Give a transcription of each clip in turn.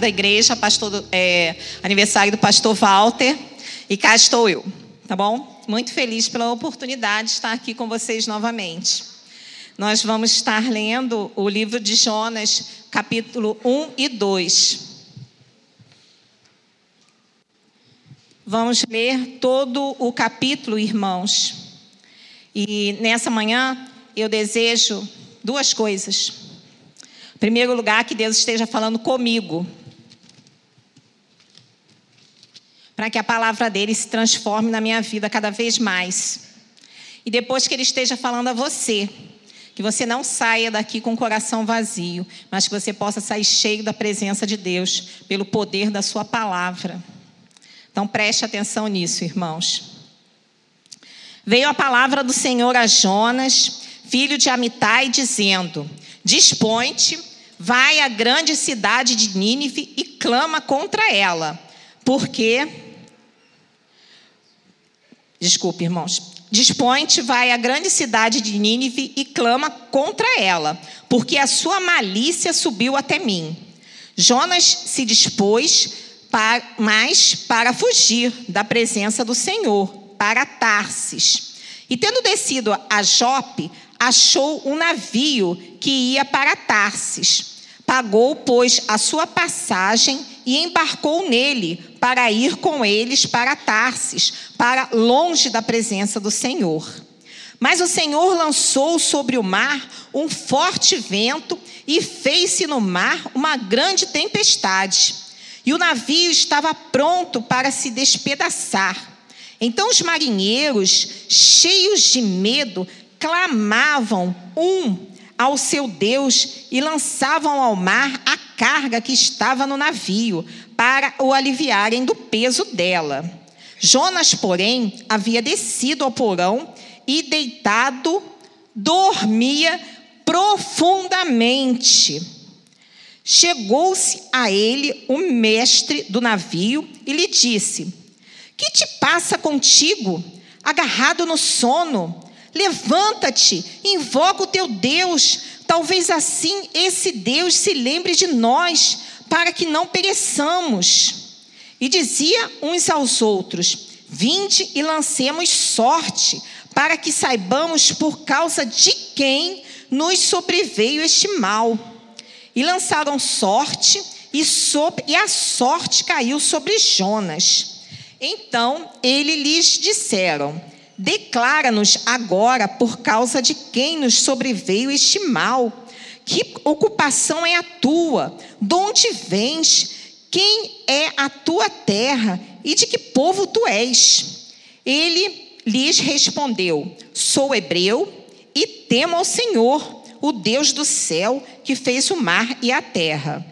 da igreja, pastor, é, aniversário do pastor Walter, e cá estou eu, tá bom? Muito feliz pela oportunidade de estar aqui com vocês novamente. Nós vamos estar lendo o livro de Jonas, capítulo 1 e 2. Vamos ler todo o capítulo, irmãos. E nessa manhã eu desejo duas coisas. Em primeiro lugar, que Deus esteja falando comigo. Para que a palavra dele se transforme na minha vida cada vez mais. E depois que ele esteja falando a você, que você não saia daqui com o coração vazio, mas que você possa sair cheio da presença de Deus, pelo poder da Sua palavra. Então preste atenção nisso, irmãos. Veio a palavra do Senhor a Jonas, filho de Amitai, dizendo: Dispõe-te, vai à grande cidade de Nínive e clama contra ela, porque. Desculpe, irmãos. Dispõe-te, vai à grande cidade de Nínive e clama contra ela, porque a sua malícia subiu até mim. Jonas se dispôs, para, mas para fugir da presença do Senhor, para Tarsis. E tendo descido a Jope, achou um navio que ia para Tarsis. Pagou, pois, a sua passagem e embarcou nele para ir com eles para Tarsis, para longe da presença do Senhor. Mas o Senhor lançou sobre o mar um forte vento e fez-se no mar uma grande tempestade. E o navio estava pronto para se despedaçar. Então os marinheiros, cheios de medo, clamavam um ao seu Deus e lançavam ao mar a carga que estava no navio, para o aliviarem do peso dela. Jonas, porém, havia descido ao porão e, deitado, dormia profundamente. Chegou-se a ele o mestre do navio e lhe disse: Que te passa contigo, agarrado no sono? Levanta-te, invoca o teu Deus. Talvez assim esse Deus se lembre de nós, para que não pereçamos. E dizia uns aos outros: Vinde e lancemos sorte, para que saibamos por causa de quem nos sobreveio este mal. E lançaram sorte, e, sobre, e a sorte caiu sobre Jonas. Então ele lhes disseram: Declara-nos agora por causa de quem nos sobreveio este mal. Que ocupação é a tua? De onde vens? Quem é a tua terra? E de que povo tu és? Ele lhes respondeu: Sou hebreu e temo ao Senhor, o Deus do céu, que fez o mar e a terra.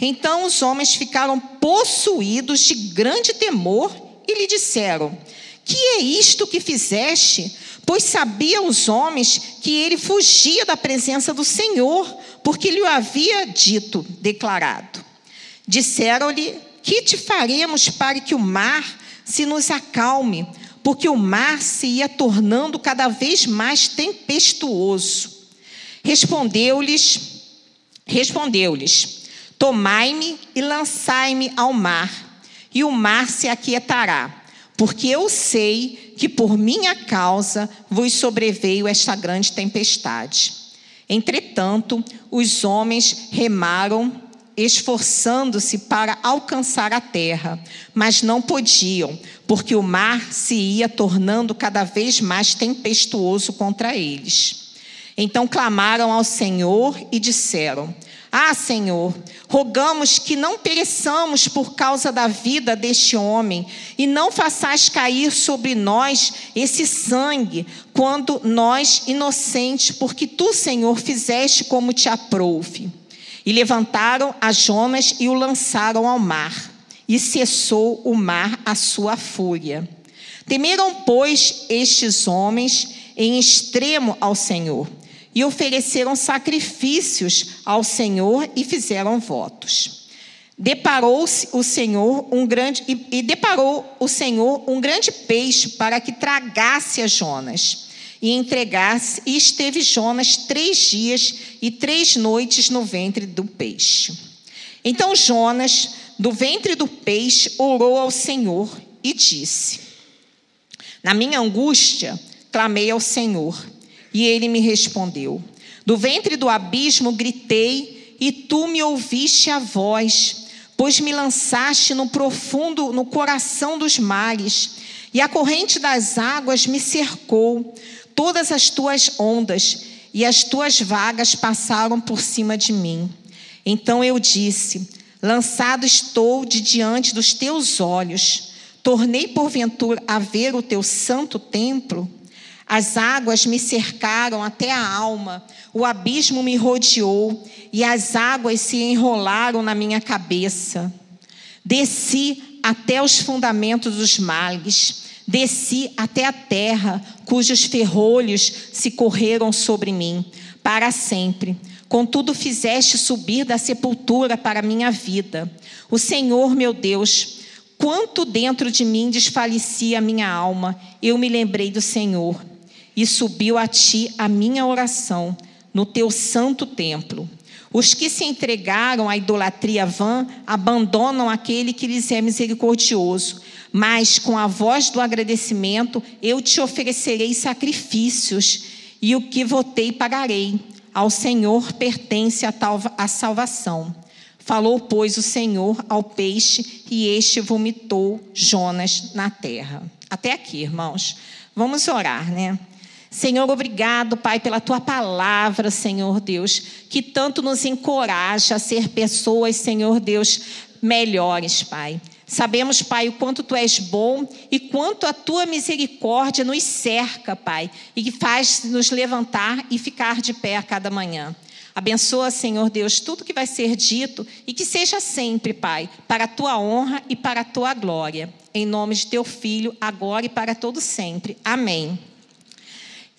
Então os homens ficaram possuídos de grande temor e lhe disseram: que é isto que fizeste? Pois sabiam os homens que ele fugia da presença do Senhor, porque lhe havia dito, declarado. Disseram-lhe: Que te faremos para que o mar se nos acalme? Porque o mar se ia tornando cada vez mais tempestuoso. Respondeu-lhes: Respondeu-lhes: Tomai-me e lançai-me ao mar, e o mar se aquietará porque eu sei que por minha causa vos sobreveio esta grande tempestade. Entretanto, os homens remaram, esforçando-se para alcançar a terra, mas não podiam, porque o mar se ia tornando cada vez mais tempestuoso contra eles. Então clamaram ao Senhor e disseram: ah, Senhor, rogamos que não pereçamos por causa da vida deste homem, e não façais cair sobre nós esse sangue, quando nós, inocentes, porque tu, Senhor, fizeste como te aprouve. E levantaram a Jonas e o lançaram ao mar, e cessou o mar a sua fúria. Temeram, pois, estes homens em extremo ao Senhor e ofereceram sacrifícios ao Senhor e fizeram votos. Deparou-se o Senhor um grande e, e deparou o Senhor um grande peixe para que tragasse a Jonas e entregasse e esteve Jonas três dias e três noites no ventre do peixe. Então Jonas, do ventre do peixe, orou ao Senhor e disse: Na minha angústia, clamei ao Senhor, e ele me respondeu. Do ventre do abismo gritei, e tu me ouviste a voz, pois me lançaste no profundo, no coração dos mares, e a corrente das águas me cercou, todas as tuas ondas e as tuas vagas passaram por cima de mim. Então eu disse: Lançado estou de diante dos teus olhos, tornei porventura a ver o teu santo templo. As águas me cercaram até a alma, o abismo me rodeou e as águas se enrolaram na minha cabeça. Desci até os fundamentos dos males, desci até a terra, cujos ferrolhos se correram sobre mim para sempre. Contudo, fizeste subir da sepultura para a minha vida. O Senhor, meu Deus, quanto dentro de mim desfalecia a minha alma, eu me lembrei do Senhor e subiu a ti a minha oração no teu santo templo. Os que se entregaram à idolatria vã abandonam aquele que lhes é misericordioso, mas com a voz do agradecimento eu te oferecerei sacrifícios, e o que votei pagarei. Ao Senhor pertence a, tal, a salvação. Falou, pois, o Senhor ao peixe, e este vomitou Jonas na terra. Até aqui, irmãos. Vamos orar, né? Senhor, obrigado, Pai, pela tua palavra, Senhor Deus, que tanto nos encoraja a ser pessoas, Senhor Deus, melhores, Pai. Sabemos, Pai, o quanto tu és bom e quanto a tua misericórdia nos cerca, Pai, e que faz nos levantar e ficar de pé a cada manhã. Abençoa, Senhor Deus, tudo que vai ser dito e que seja sempre, Pai, para a tua honra e para a tua glória. Em nome de teu filho, agora e para todo sempre. Amém.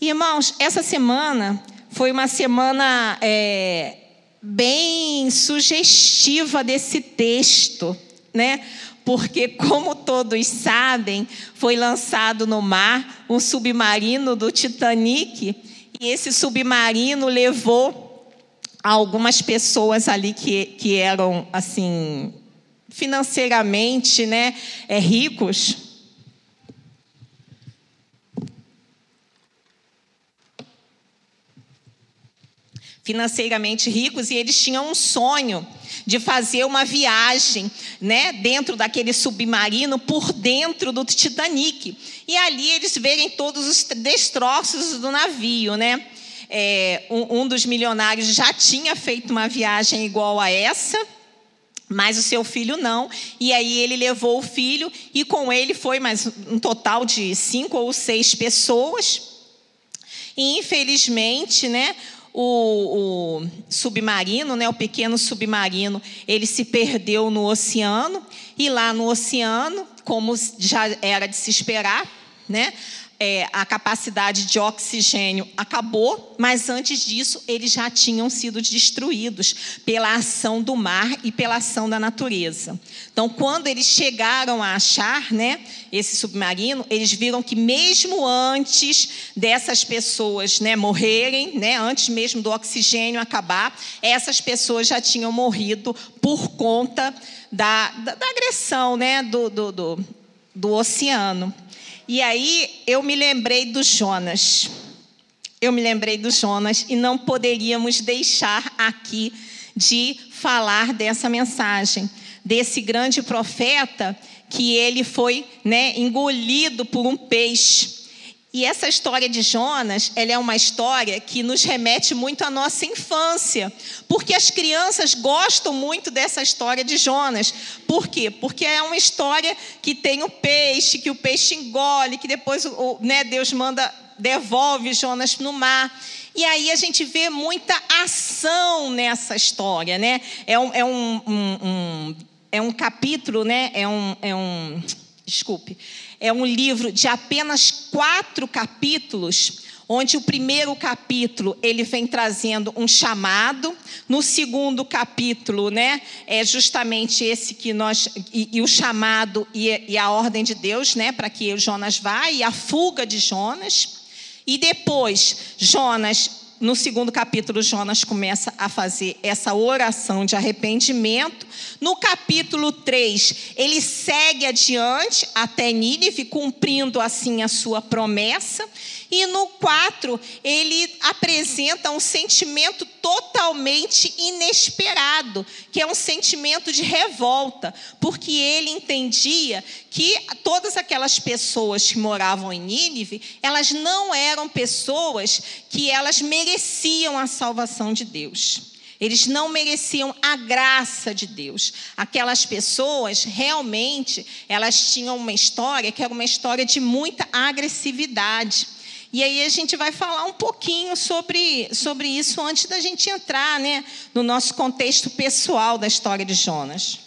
Irmãos, essa semana foi uma semana é, bem sugestiva desse texto, né? Porque, como todos sabem, foi lançado no mar um submarino do Titanic, e esse submarino levou algumas pessoas ali que, que eram, assim, financeiramente né, é, ricos, financeiramente ricos e eles tinham um sonho de fazer uma viagem, né, dentro daquele submarino por dentro do Titanic. E ali eles verem todos os destroços do navio, né? É, um, um dos milionários já tinha feito uma viagem igual a essa, mas o seu filho não. E aí ele levou o filho e com ele foi mais um total de cinco ou seis pessoas. E infelizmente, né, o, o, submarino, né, o pequeno submarino, ele se perdeu no oceano e lá no oceano, como já era de se esperar, né, é, a capacidade de oxigênio acabou, mas antes disso eles já tinham sido destruídos pela ação do mar e pela ação da natureza. Então, quando eles chegaram a achar né, esse submarino, eles viram que mesmo antes dessas pessoas né, morrerem, né, antes mesmo do oxigênio acabar, essas pessoas já tinham morrido por conta da, da, da agressão né, do, do, do, do oceano. E aí eu me lembrei do Jonas. Eu me lembrei do Jonas e não poderíamos deixar aqui de falar dessa mensagem, desse grande profeta que ele foi né, engolido por um peixe. E essa história de Jonas, ela é uma história que nos remete muito à nossa infância, porque as crianças gostam muito dessa história de Jonas. Por quê? Porque é uma história que tem o peixe, que o peixe engole, que depois né, Deus manda devolve Jonas no mar. E aí a gente vê muita ação nessa história, né? É um, é um, um, um é um capítulo, né? É um, é um desculpe é um livro de apenas quatro capítulos, onde o primeiro capítulo ele vem trazendo um chamado, no segundo capítulo, né, é justamente esse que nós e, e o chamado e, e, a ordem de Deus, né, para que Jonas vá e a fuga de Jonas, e depois Jonas no segundo capítulo, Jonas começa a fazer essa oração de arrependimento. No capítulo 3, ele segue adiante até Nínive, cumprindo assim a sua promessa. E no 4, ele apresenta um sentimento totalmente inesperado, que é um sentimento de revolta, porque ele entendia que todas aquelas pessoas que moravam em Nínive, elas não eram pessoas que elas mereciam a salvação de Deus. Eles não mereciam a graça de Deus. Aquelas pessoas realmente, elas tinham uma história que era uma história de muita agressividade. E aí a gente vai falar um pouquinho sobre, sobre isso antes da gente entrar né, no nosso contexto pessoal da história de Jonas.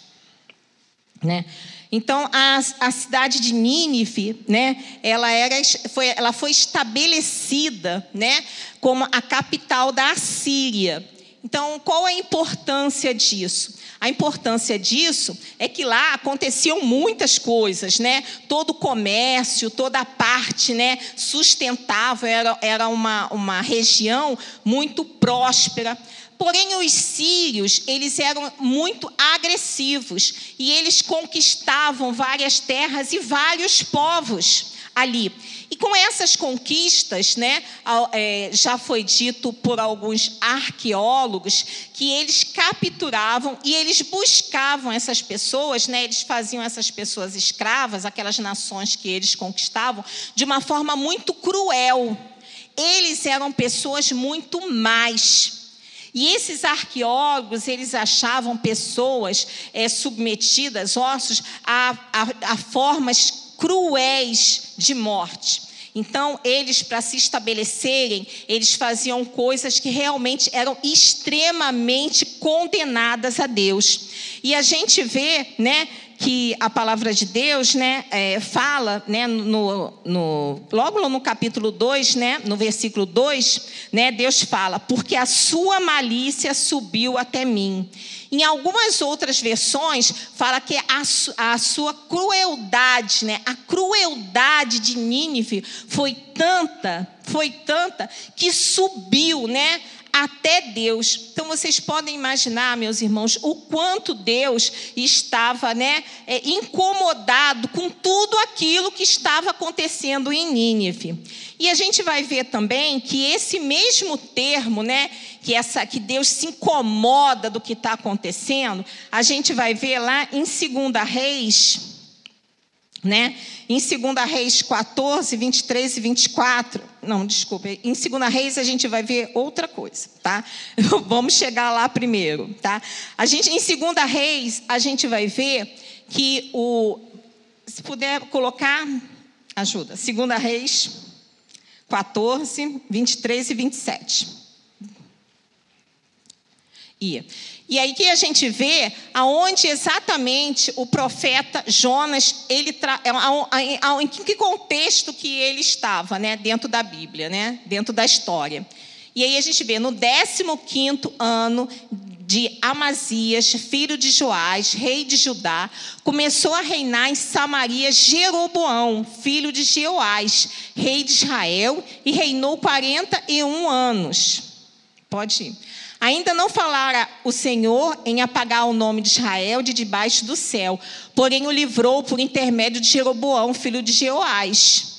Né? Então, a, a cidade de Nínive, né, ela, era, foi, ela foi estabelecida né, como a capital da Assíria. Então, qual a importância disso? A importância disso é que lá aconteciam muitas coisas, né? Todo o comércio, toda a parte né, sustentável, era, era uma, uma região muito próspera. Porém, os sírios, eles eram muito agressivos e eles conquistavam várias terras e vários povos ali. E com essas conquistas, né, é, já foi dito por alguns arqueólogos que eles capturavam e eles buscavam essas pessoas, né, eles faziam essas pessoas escravas, aquelas nações que eles conquistavam, de uma forma muito cruel. Eles eram pessoas muito mais. E esses arqueólogos, eles achavam pessoas é, submetidas, ossos, a, a, a formas cruéis de morte. Então, eles, para se estabelecerem, eles faziam coisas que realmente eram extremamente condenadas a Deus. E a gente vê, né, que a palavra de Deus né, é, fala, né, no, no, logo no capítulo 2, né, no versículo 2, né, Deus fala: Porque a sua malícia subiu até mim. Em algumas outras versões, fala que a, a sua crueldade, né, a crueldade de Nínive foi tanta, foi tanta, que subiu, né? Até Deus. Então vocês podem imaginar, meus irmãos, o quanto Deus estava né, é, incomodado com tudo aquilo que estava acontecendo em Nínive. E a gente vai ver também que esse mesmo termo, né, que, essa, que Deus se incomoda do que está acontecendo, a gente vai ver lá em 2 Reis né? Em 2 Reis 14, 23 e 24, não, desculpa, em 2 Reis a gente vai ver outra coisa, tá? Vamos chegar lá primeiro, tá? A gente, em 2 Reis, a gente vai ver que o, se puder colocar, ajuda, 2 Reis 14, 23 e 27. E e aí que a gente vê aonde exatamente o profeta Jonas, ele tra... É, em que contexto que ele estava, né, dentro da Bíblia, né, dentro da história. E aí a gente vê no 15º ano de Amazias, filho de Joás, rei de Judá, começou a reinar em Samaria Jeroboão, filho de Jeoás, rei de Israel, e reinou 41 anos. Pode ir. Ainda não falara o Senhor em apagar o nome de Israel de debaixo do céu, porém o livrou por intermédio de Jeroboão, filho de Jeoás.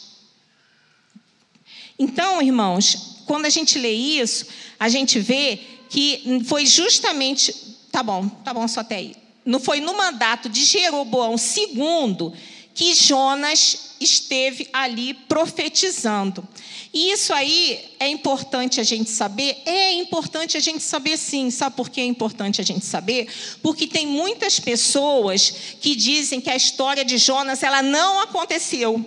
Então, irmãos, quando a gente lê isso, a gente vê que foi justamente. Tá bom, tá bom, só até aí. Não foi no mandato de Jeroboão II que Jonas esteve ali profetizando. E isso aí é importante a gente saber? É importante a gente saber sim. Sabe por que é importante a gente saber? Porque tem muitas pessoas que dizem que a história de Jonas ela não aconteceu.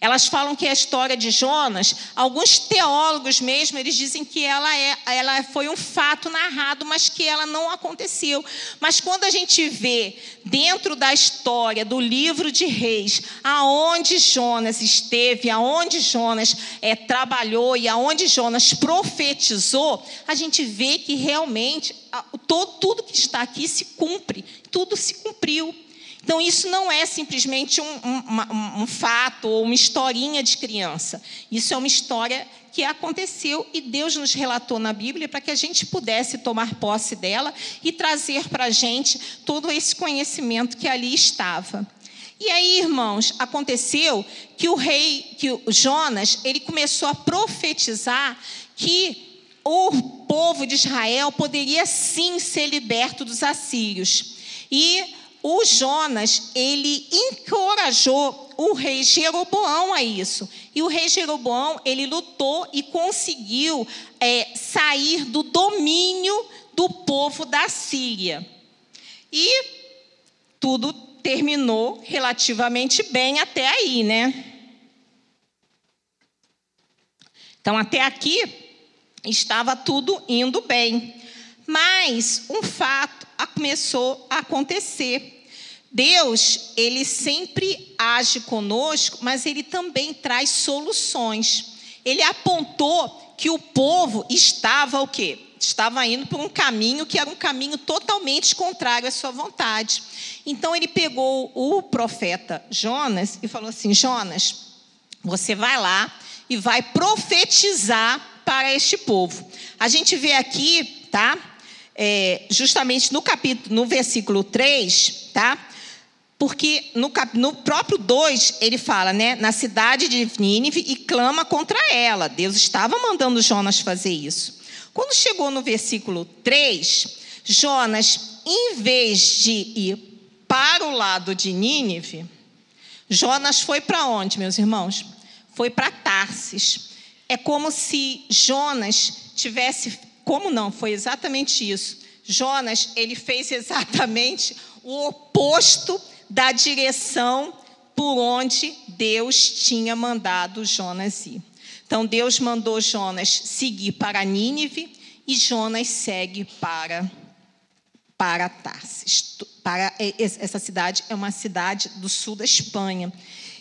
Elas falam que a história de Jonas, alguns teólogos mesmo, eles dizem que ela, é, ela foi um fato narrado, mas que ela não aconteceu. Mas quando a gente vê dentro da história do livro de Reis, aonde Jonas esteve, aonde Jonas é, trabalhou e aonde Jonas profetizou, a gente vê que realmente todo, tudo que está aqui se cumpre, tudo se cumpriu. Então, isso não é simplesmente um, um, um, fato ou uma historinha de criança. Isso é uma história que aconteceu e Deus nos relatou na Bíblia para que a gente pudesse tomar posse dela e trazer para a gente todo esse conhecimento que ali estava. E aí, irmãos, aconteceu que o rei, que o Jonas, ele começou a profetizar que o povo de Israel poderia sim ser liberto dos assírios. E o Jonas, ele encorajou o rei Jeroboão a isso. E o rei Jeroboão, ele lutou e conseguiu é, sair do domínio do povo da Síria. E tudo terminou relativamente bem até aí, né? Então, até aqui estava tudo indo bem. Mas um fato começou a acontecer. Deus, ele sempre age conosco, mas ele também traz soluções. Ele apontou que o povo estava o quê? estava indo por um caminho que era um caminho totalmente contrário à sua vontade. Então ele pegou o profeta Jonas e falou assim: Jonas, você vai lá e vai profetizar para este povo. A gente vê aqui, tá? É, justamente no capítulo, no versículo 3, tá? Porque no, no, próprio 2 ele fala, né? Na cidade de Nínive e clama contra ela. Deus estava mandando Jonas fazer isso. Quando chegou no versículo 3, Jonas, em vez de ir para o lado de Nínive, Jonas foi para onde, meus irmãos? Foi para Tarsis. É como se Jonas tivesse, como não? Foi exatamente isso. Jonas, ele fez exatamente o oposto da direção por onde Deus tinha mandado Jonas ir. Então Deus mandou Jonas seguir para Nínive e Jonas segue para para Tarsis. Para essa cidade é uma cidade do sul da Espanha.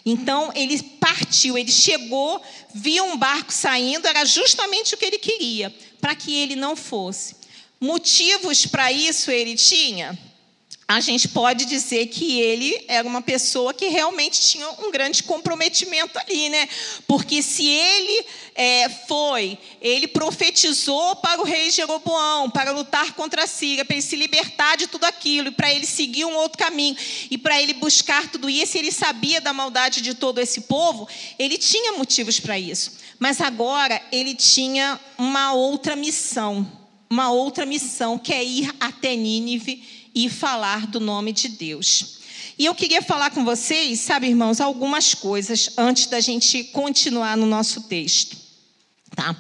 Então ele partiu, ele chegou, viu um barco saindo, era justamente o que ele queria, para que ele não fosse. Motivos para isso ele tinha? A gente pode dizer que ele era uma pessoa que realmente tinha um grande comprometimento ali, né? Porque se ele é, foi, ele profetizou para o rei Jeroboão, para lutar contra a Síria, para ele se libertar de tudo aquilo, e para ele seguir um outro caminho, e para ele buscar tudo isso, ele sabia da maldade de todo esse povo, ele tinha motivos para isso. Mas agora ele tinha uma outra missão, uma outra missão, que é ir até Nínive e falar do nome de Deus. E eu queria falar com vocês, sabe, irmãos, algumas coisas antes da gente continuar no nosso texto. Tá?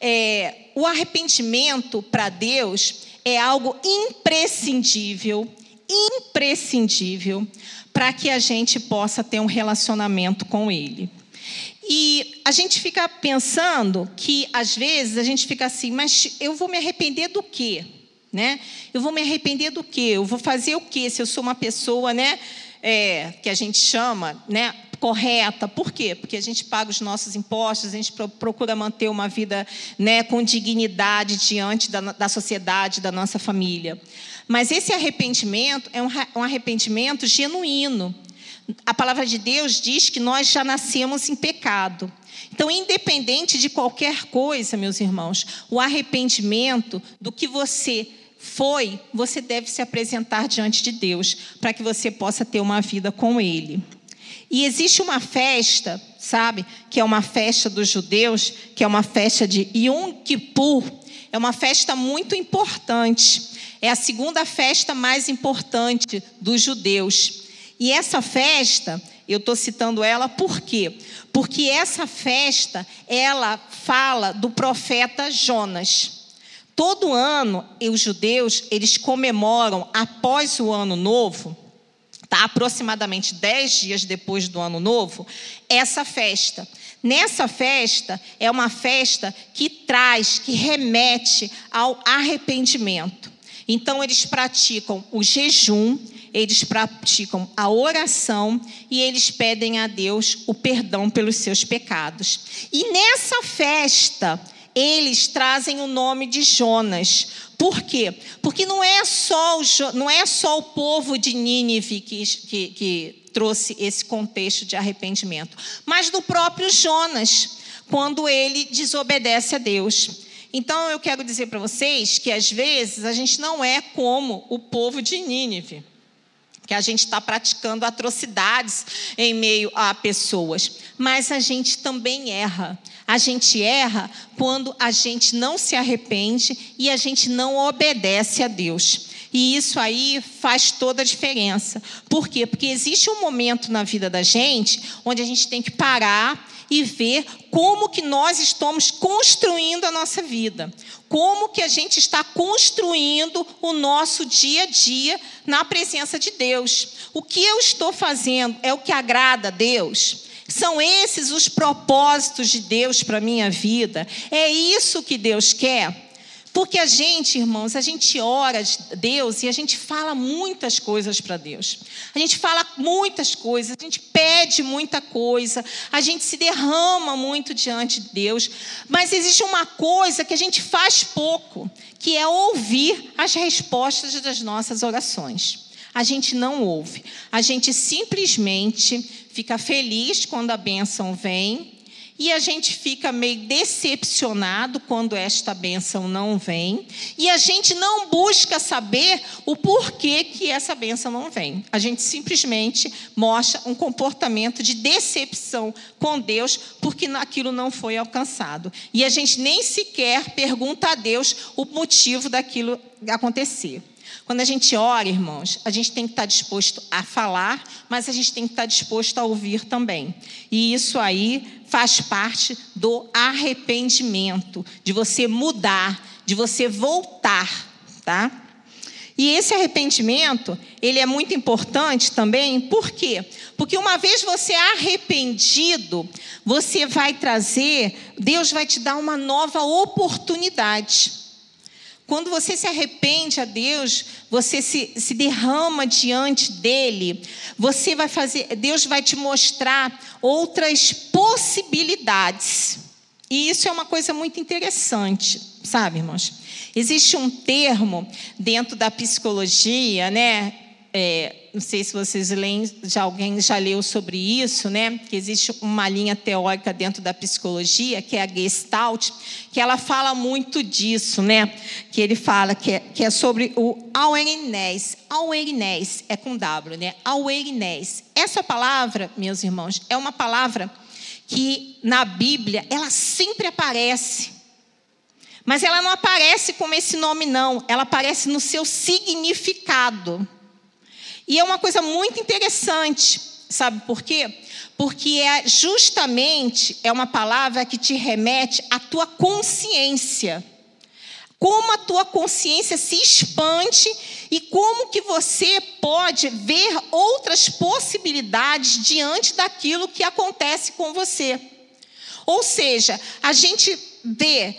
É, o arrependimento para Deus é algo imprescindível, imprescindível para que a gente possa ter um relacionamento com Ele. E a gente fica pensando que, às vezes, a gente fica assim, mas eu vou me arrepender do quê? Né? Eu vou me arrepender do quê? Eu vou fazer o quê se eu sou uma pessoa, né? É, que a gente chama, né? correta. Por quê? Porque a gente paga os nossos impostos, a gente procura manter uma vida né, com dignidade diante da, da sociedade, da nossa família. Mas esse arrependimento é um, um arrependimento genuíno. A palavra de Deus diz que nós já nascemos em pecado. Então, independente de qualquer coisa, meus irmãos, o arrependimento do que você foi, você deve se apresentar diante de Deus, para que você possa ter uma vida com Ele. E existe uma festa, sabe, que é uma festa dos judeus, que é uma festa de Yom Kippur, é uma festa muito importante. É a segunda festa mais importante dos judeus. E essa festa, eu estou citando ela por quê? Porque essa festa, ela fala do profeta Jonas. Todo ano, os judeus, eles comemoram após o ano novo, tá? aproximadamente dez dias depois do ano novo, essa festa. Nessa festa, é uma festa que traz, que remete ao arrependimento. Então, eles praticam o jejum, eles praticam a oração e eles pedem a Deus o perdão pelos seus pecados. E nessa festa, eles trazem o nome de Jonas. Por quê? Porque não é só o, não é só o povo de Nínive que, que, que trouxe esse contexto de arrependimento, mas do próprio Jonas, quando ele desobedece a Deus. Então eu quero dizer para vocês que às vezes a gente não é como o povo de Nínive que a gente está praticando atrocidades em meio a pessoas. Mas a gente também erra. A gente erra quando a gente não se arrepende e a gente não obedece a Deus. E isso aí faz toda a diferença. Por quê? Porque existe um momento na vida da gente onde a gente tem que parar e ver como que nós estamos construindo a nossa vida. Como que a gente está construindo o nosso dia a dia na presença de Deus. O que eu estou fazendo é o que agrada a Deus? São esses os propósitos de Deus para minha vida? É isso que Deus quer? Porque a gente, irmãos, a gente ora a Deus e a gente fala muitas coisas para Deus. A gente fala muitas coisas, a gente pede muita coisa, a gente se derrama muito diante de Deus. Mas existe uma coisa que a gente faz pouco, que é ouvir as respostas das nossas orações. A gente não ouve. A gente simplesmente fica feliz quando a bênção vem e a gente fica meio decepcionado quando esta bênção não vem, e a gente não busca saber o porquê que essa bênção não vem. A gente simplesmente mostra um comportamento de decepção com Deus porque aquilo não foi alcançado. E a gente nem sequer pergunta a Deus o motivo daquilo acontecer. Quando a gente ora, irmãos, a gente tem que estar disposto a falar, mas a gente tem que estar disposto a ouvir também. E isso aí faz parte do arrependimento, de você mudar, de você voltar, tá? E esse arrependimento, ele é muito importante também, por quê? Porque uma vez você arrependido, você vai trazer, Deus vai te dar uma nova oportunidade. Quando você se arrepende a Deus, você se, se derrama diante dele, você vai fazer, Deus vai te mostrar outras possibilidades. E isso é uma coisa muito interessante, sabe, irmãos? Existe um termo dentro da psicologia, né? É, não sei se vocês leem, já alguém já leu sobre isso, né? Que existe uma linha teórica dentro da psicologia, que é a Gestalt, que ela fala muito disso, né? Que ele fala que é, que é sobre o awareness. Awareness é com W, né? Awareness. Essa palavra, meus irmãos, é uma palavra que na Bíblia ela sempre aparece. Mas ela não aparece como esse nome, não. Ela aparece no seu significado. E é uma coisa muito interessante, sabe por quê? Porque é justamente é uma palavra que te remete à tua consciência. Como a tua consciência se expande e como que você pode ver outras possibilidades diante daquilo que acontece com você. Ou seja, a gente vê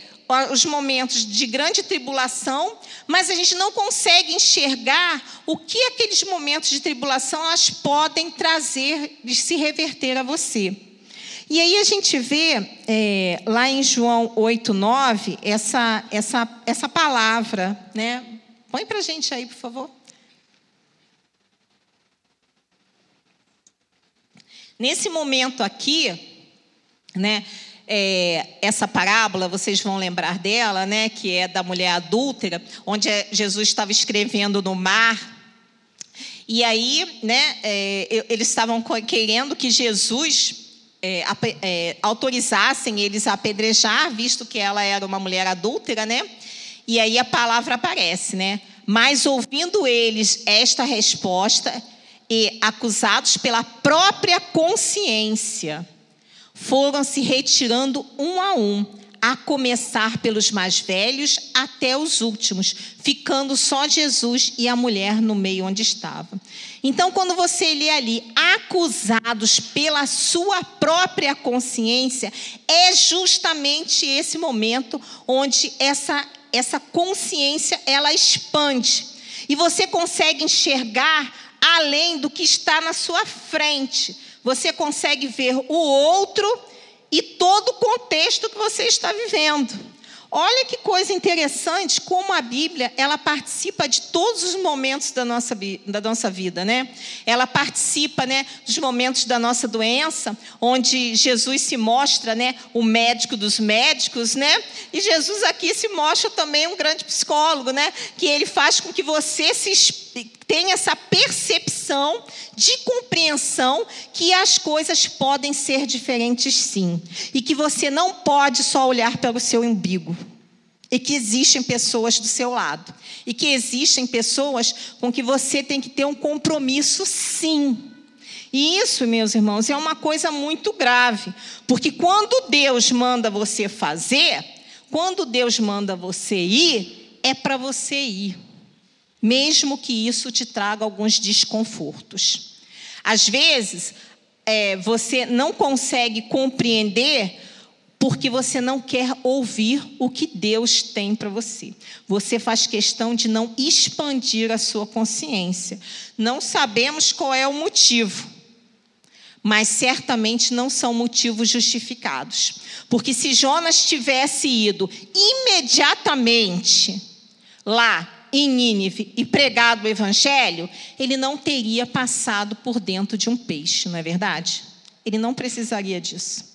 os momentos de grande tribulação, mas a gente não consegue enxergar o que aqueles momentos de tribulação elas podem trazer, de se reverter a você. E aí a gente vê é, lá em João 8, 9, essa, essa, essa palavra, né? Põe para a gente aí, por favor. Nesse momento aqui, né? É, essa parábola, vocês vão lembrar dela, né, que é da mulher adúltera, onde é, Jesus estava escrevendo no mar. E aí, né, é, eles estavam querendo que Jesus é, é, autorizassem eles a apedrejar, visto que ela era uma mulher adúltera, né? E aí a palavra aparece, né? Mas ouvindo eles esta resposta e acusados pela própria consciência, foram se retirando um a um, a começar pelos mais velhos até os últimos, ficando só Jesus e a mulher no meio onde estava. Então, quando você lê ali, acusados pela sua própria consciência, é justamente esse momento onde essa, essa consciência ela expande e você consegue enxergar além do que está na sua frente você consegue ver o outro e todo o contexto que você está vivendo. Olha que coisa interessante, como a Bíblia ela participa de todos os momentos da nossa, da nossa vida, né? Ela participa, né, dos momentos da nossa doença, onde Jesus se mostra, né, o médico dos médicos, né? E Jesus aqui se mostra também um grande psicólogo, né? Que ele faz com que você se tenha essa percepção de compreensão que as coisas podem ser diferentes sim, e que você não pode só olhar para o seu umbigo e que existem pessoas do seu lado. E que existem pessoas com que você tem que ter um compromisso, sim. E isso, meus irmãos, é uma coisa muito grave. Porque quando Deus manda você fazer, quando Deus manda você ir, é para você ir. Mesmo que isso te traga alguns desconfortos. Às vezes, é, você não consegue compreender porque você não quer ouvir o que Deus tem para você. Você faz questão de não expandir a sua consciência. Não sabemos qual é o motivo, mas certamente não são motivos justificados. Porque se Jonas tivesse ido imediatamente lá em Nínive e pregado o evangelho, ele não teria passado por dentro de um peixe, não é verdade? Ele não precisaria disso.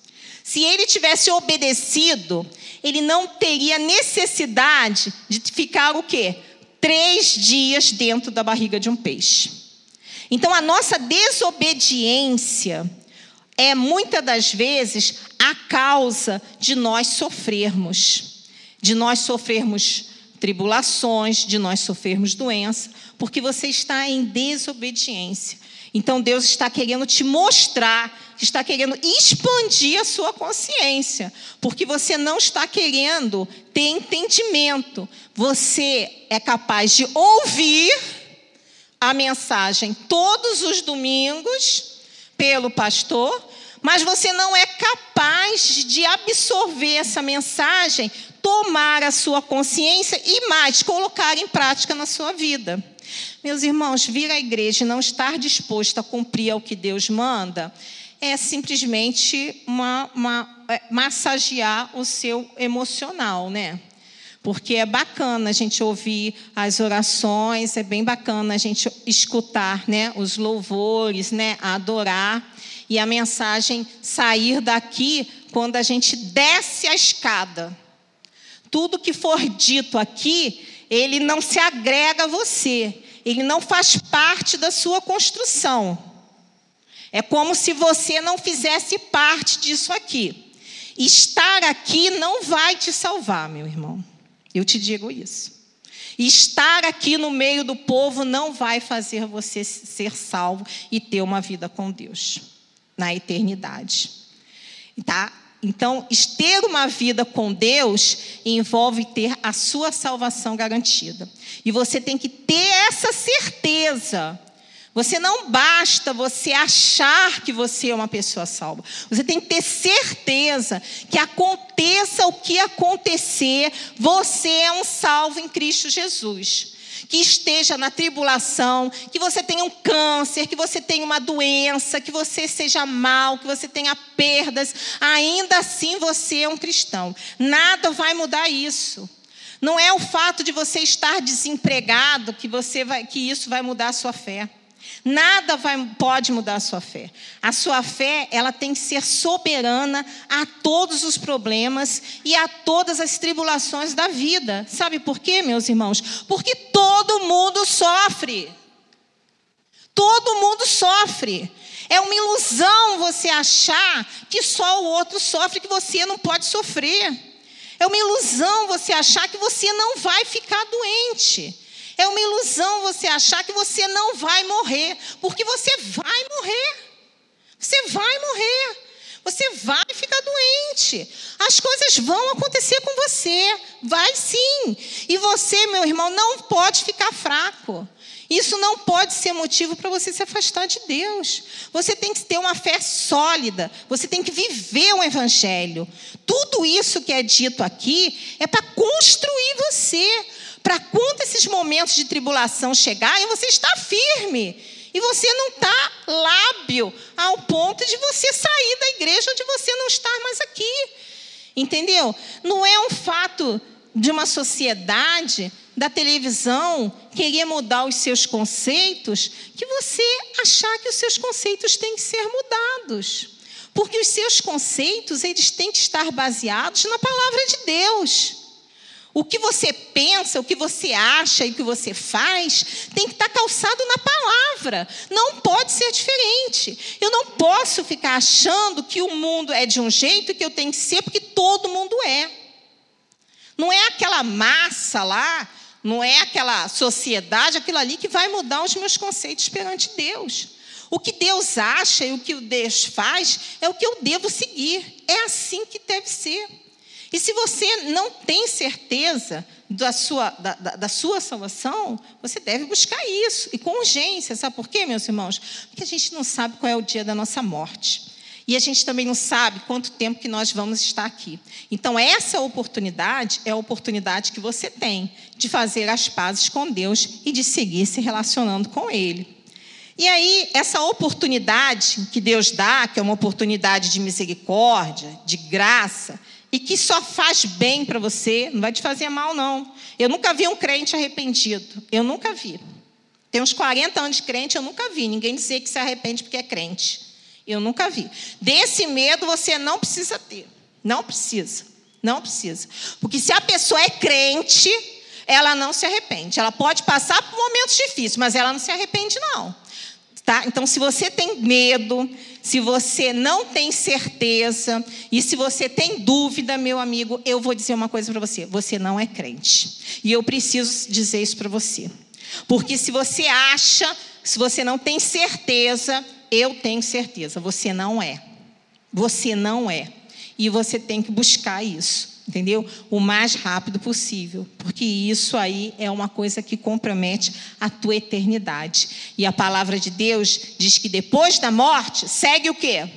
Se ele tivesse obedecido, ele não teria necessidade de ficar o quê? Três dias dentro da barriga de um peixe. Então, a nossa desobediência é muitas das vezes a causa de nós sofrermos, de nós sofrermos tribulações, de nós sofrermos doença, porque você está em desobediência. Então Deus está querendo te mostrar, está querendo expandir a sua consciência, porque você não está querendo ter entendimento. Você é capaz de ouvir a mensagem todos os domingos pelo pastor, mas você não é capaz de absorver essa mensagem, tomar a sua consciência e mais colocar em prática na sua vida. Meus irmãos, vir à igreja e não estar disposto a cumprir ao que Deus manda é simplesmente uma, uma, é, massagear o seu emocional, né? Porque é bacana a gente ouvir as orações, é bem bacana a gente escutar né, os louvores, né, adorar, e a mensagem sair daqui quando a gente desce a escada. Tudo que for dito aqui, ele não se agrega a você, ele não faz parte da sua construção. É como se você não fizesse parte disso aqui. Estar aqui não vai te salvar, meu irmão. Eu te digo isso. Estar aqui no meio do povo não vai fazer você ser salvo e ter uma vida com Deus na eternidade. Tá? Então, ter uma vida com Deus envolve ter a sua salvação garantida. E você tem que ter essa certeza. Você não basta você achar que você é uma pessoa salva. Você tem que ter certeza que aconteça o que acontecer, você é um salvo em Cristo Jesus que esteja na tribulação, que você tenha um câncer, que você tenha uma doença, que você seja mal, que você tenha perdas, ainda assim você é um cristão. Nada vai mudar isso. Não é o fato de você estar desempregado que você vai, que isso vai mudar a sua fé. Nada vai, pode mudar a sua fé. A sua fé, ela tem que ser soberana a todos os problemas e a todas as tribulações da vida. Sabe por quê, meus irmãos? Porque todo mundo sofre. Todo mundo sofre. É uma ilusão você achar que só o outro sofre, que você não pode sofrer. É uma ilusão você achar que você não vai ficar doente. É uma ilusão você achar que você não vai morrer, porque você vai morrer. Você vai morrer. Você vai ficar doente. As coisas vão acontecer com você. Vai sim. E você, meu irmão, não pode ficar fraco. Isso não pode ser motivo para você se afastar de Deus. Você tem que ter uma fé sólida. Você tem que viver o Evangelho. Tudo isso que é dito aqui é para construir você para quando esses momentos de tribulação chegarem, você está firme. E você não está lábio ao ponto de você sair da igreja onde você não está mais aqui. Entendeu? Não é um fato de uma sociedade da televisão querer mudar os seus conceitos que você achar que os seus conceitos têm que ser mudados. Porque os seus conceitos, eles têm que estar baseados na palavra de Deus. O que você pensa, o que você acha e o que você faz tem que estar calçado na palavra. Não pode ser diferente. Eu não posso ficar achando que o mundo é de um jeito que eu tenho que ser, porque todo mundo é. Não é aquela massa lá, não é aquela sociedade, aquilo ali que vai mudar os meus conceitos perante Deus. O que Deus acha e o que Deus faz é o que eu devo seguir. É assim que deve ser. E se você não tem certeza da sua, da, da, da, sua salvação, você deve buscar isso, e com urgência. Sabe por quê, meus irmãos? Porque a gente não sabe qual é o dia da nossa morte. E a gente também não sabe quanto tempo que nós vamos estar aqui. Então, essa oportunidade é a oportunidade que você tem de fazer as pazes com Deus e de seguir se relacionando com Ele. E aí, essa oportunidade que Deus dá, que é uma oportunidade de misericórdia, de graça, e que só faz bem para você, não vai te fazer mal, não. Eu nunca vi um crente arrependido. Eu nunca vi. Tem uns 40 anos de crente, eu nunca vi ninguém dizer que se arrepende porque é crente. Eu nunca vi. Desse medo você não precisa ter. Não precisa. Não precisa. Porque se a pessoa é crente, ela não se arrepende. Ela pode passar por momentos difíceis, mas ela não se arrepende, não. Tá? Então, se você tem medo, se você não tem certeza e se você tem dúvida, meu amigo, eu vou dizer uma coisa para você: você não é crente. E eu preciso dizer isso para você. Porque se você acha, se você não tem certeza, eu tenho certeza, você não é. Você não é. E você tem que buscar isso entendeu? O mais rápido possível, porque isso aí é uma coisa que compromete a tua eternidade. E a palavra de Deus diz que depois da morte segue o quê?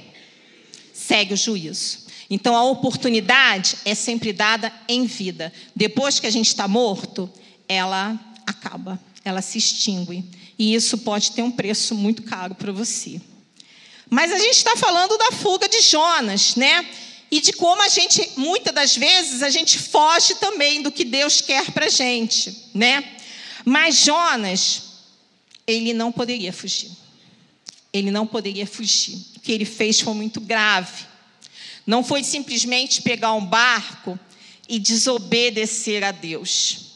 Segue o juízo. Então a oportunidade é sempre dada em vida. Depois que a gente está morto, ela acaba, ela se extingue. E isso pode ter um preço muito caro para você. Mas a gente está falando da fuga de Jonas, né? E de como a gente, muitas das vezes, a gente foge também do que Deus quer para a gente, né? Mas Jonas, ele não poderia fugir. Ele não poderia fugir. O que ele fez foi muito grave. Não foi simplesmente pegar um barco e desobedecer a Deus.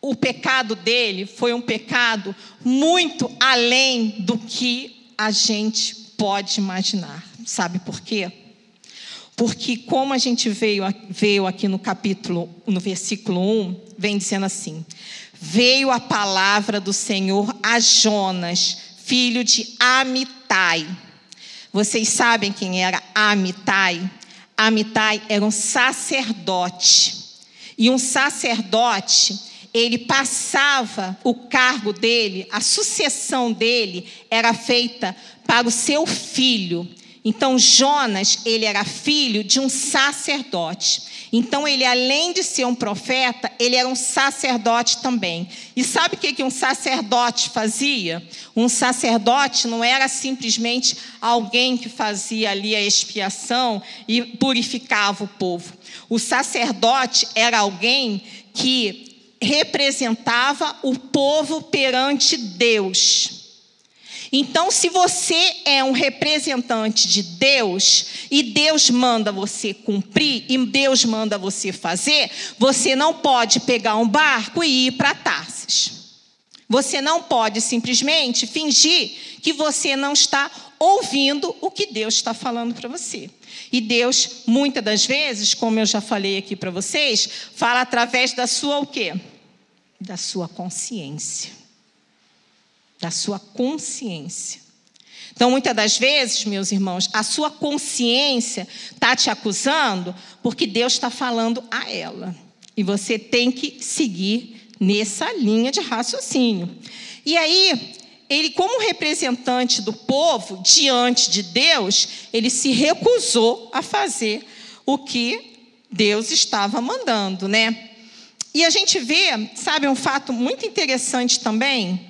O pecado dele foi um pecado muito além do que a gente pode imaginar. Sabe por quê? Porque como a gente veio, veio aqui no capítulo, no versículo 1, vem dizendo assim: Veio a palavra do Senhor a Jonas, filho de Amitai. Vocês sabem quem era Amitai? Amitai era um sacerdote. E um sacerdote, ele passava o cargo dele, a sucessão dele era feita para o seu filho. Então Jonas, ele era filho de um sacerdote. Então ele, além de ser um profeta, ele era um sacerdote também. E sabe o que, um sacerdote fazia? Um sacerdote não era simplesmente alguém que fazia ali a expiação e purificava o povo. O sacerdote era alguém que representava o povo perante Deus. Então, se você é um representante de Deus e Deus manda você cumprir e Deus manda você fazer, você não pode pegar um barco e ir para Tarsis. Você não pode simplesmente fingir que você não está ouvindo o que Deus está falando para você. E Deus, muitas das vezes, como eu já falei aqui para vocês, fala através da sua o quê? Da sua consciência da sua consciência. Então, muitas das vezes, meus irmãos, a sua consciência está te acusando porque Deus está falando a ela. E você tem que seguir nessa linha de raciocínio. E aí, ele, como representante do povo, diante de Deus, ele se recusou a fazer o que Deus estava mandando, né? E a gente vê, sabe, um fato muito interessante também,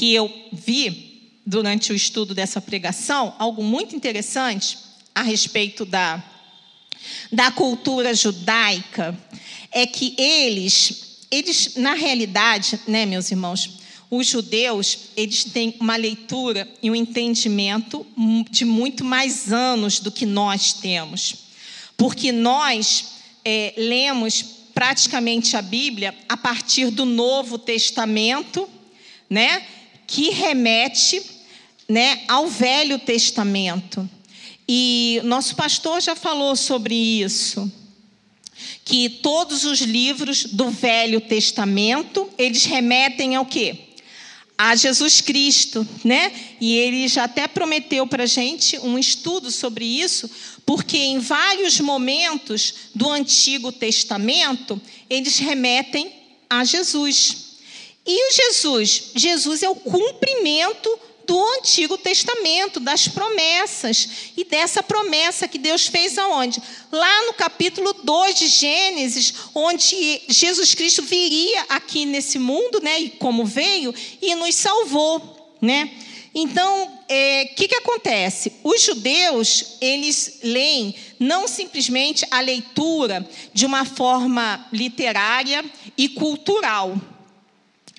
que eu vi durante o estudo dessa pregação, algo muito interessante, a respeito da, da cultura judaica é que eles, eles na realidade, né, meus irmãos, os judeus, eles têm uma leitura e um entendimento de muito mais anos do que nós temos. Porque nós é, lemos praticamente a Bíblia a partir do Novo Testamento, né, que remete né, ao Velho Testamento. E nosso pastor já falou sobre isso, que todos os livros do Velho Testamento, eles remetem ao quê? A Jesus Cristo, né? E ele já até prometeu para a gente um estudo sobre isso, porque em vários momentos do Antigo Testamento, eles remetem a Jesus. E o Jesus? Jesus é o cumprimento do Antigo Testamento, das promessas. E dessa promessa que Deus fez aonde? Lá no capítulo 2 de Gênesis, onde Jesus Cristo viria aqui nesse mundo, né, e como veio, e nos salvou, né? Então, o é, que, que acontece? Os judeus, eles leem não simplesmente a leitura de uma forma literária e cultural,